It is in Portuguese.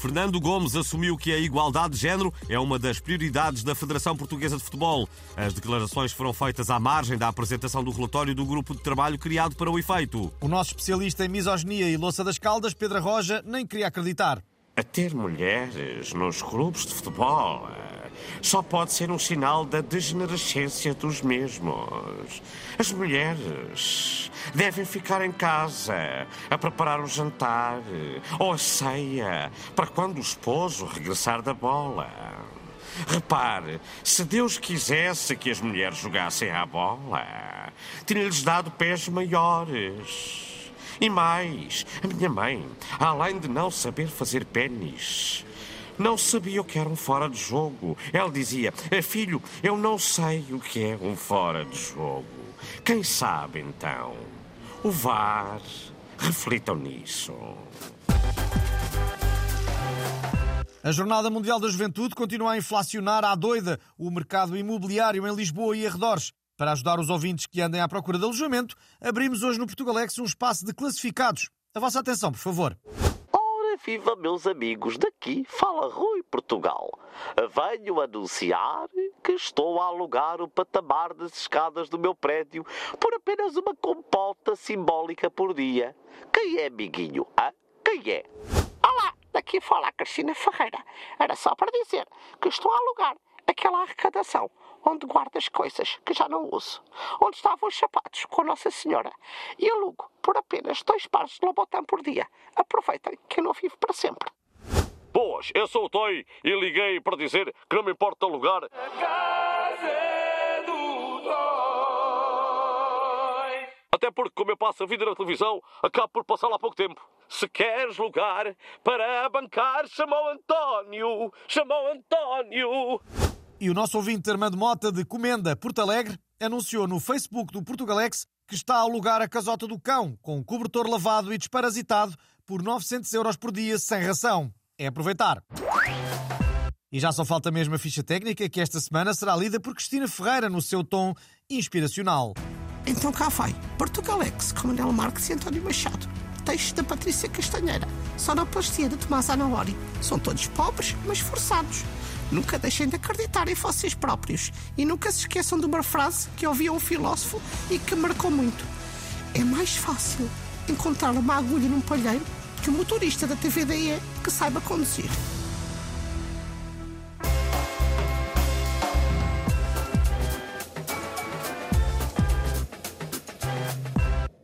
Fernando Gomes assumiu que a igualdade de género é uma das prioridades da Federação Portuguesa de Futebol. As declarações foram feitas à margem da apresentação do relatório do grupo de trabalho criado para o efeito. O nosso especialista em misoginia e louça das caldas, Pedro Roja, nem queria acreditar. A ter mulheres nos clubes de futebol só pode ser um sinal da degenerescência dos mesmos. As mulheres devem ficar em casa a preparar o jantar ou a ceia para quando o esposo regressar da bola. Repare, se Deus quisesse que as mulheres jogassem à bola, tinha-lhes dado pés maiores. E mais, a minha mãe, além de não saber fazer pênis, não sabia o que era um fora de jogo. Ela dizia: Filho, eu não sei o que é um fora de jogo. Quem sabe então? O VAR. Reflitam nisso. A Jornada Mundial da Juventude continua a inflacionar à doida o mercado imobiliário em Lisboa e arredores. Para ajudar os ouvintes que andem à procura de alojamento, abrimos hoje no Portugalex um espaço de classificados. A vossa atenção, por favor. Viva, meus amigos, daqui fala Rui Portugal. Venho anunciar que estou a alugar o patamar das escadas do meu prédio por apenas uma compota simbólica por dia. Quem é, amiguinho? Ah? Quem é? Olá, daqui fala a Cristina Ferreira. Era só para dizer que estou a alugar aquela arrecadação onde guardo as coisas que já não uso, onde estavam os sapatos com Nossa Senhora, e alugo por apenas dois pares de Lobotan por dia. Aproveitem que eu não vivo para sempre. Boas, eu sou o Toy e liguei para dizer que não me importa. A casa é. Até porque, como eu passo a vida na televisão, acabo por passar lá pouco tempo. Se queres lugar para bancar, chamou António, chamou António. E o nosso ouvinte Armando Mota, de Comenda, Porto Alegre, anunciou no Facebook do Portugalex que está a alugar a casota do cão, com cobertor lavado e desparasitado, por 900 euros por dia, sem ração. É aproveitar. E já só falta mesmo a ficha técnica, que esta semana será lida por Cristina Ferreira, no seu tom inspiracional. Então cá vai. Portugalex, com Manel Marques e António Machado. Texto da Patrícia Castanheira. Sonoplastia de Tomás Anaori. São todos pobres, mas forçados. Nunca deixem de acreditar em vocês próprios e nunca se esqueçam de uma frase que ouvi um filósofo e que marcou muito. É mais fácil encontrar uma agulha num palheiro que o motorista da TVDE que saiba conduzir.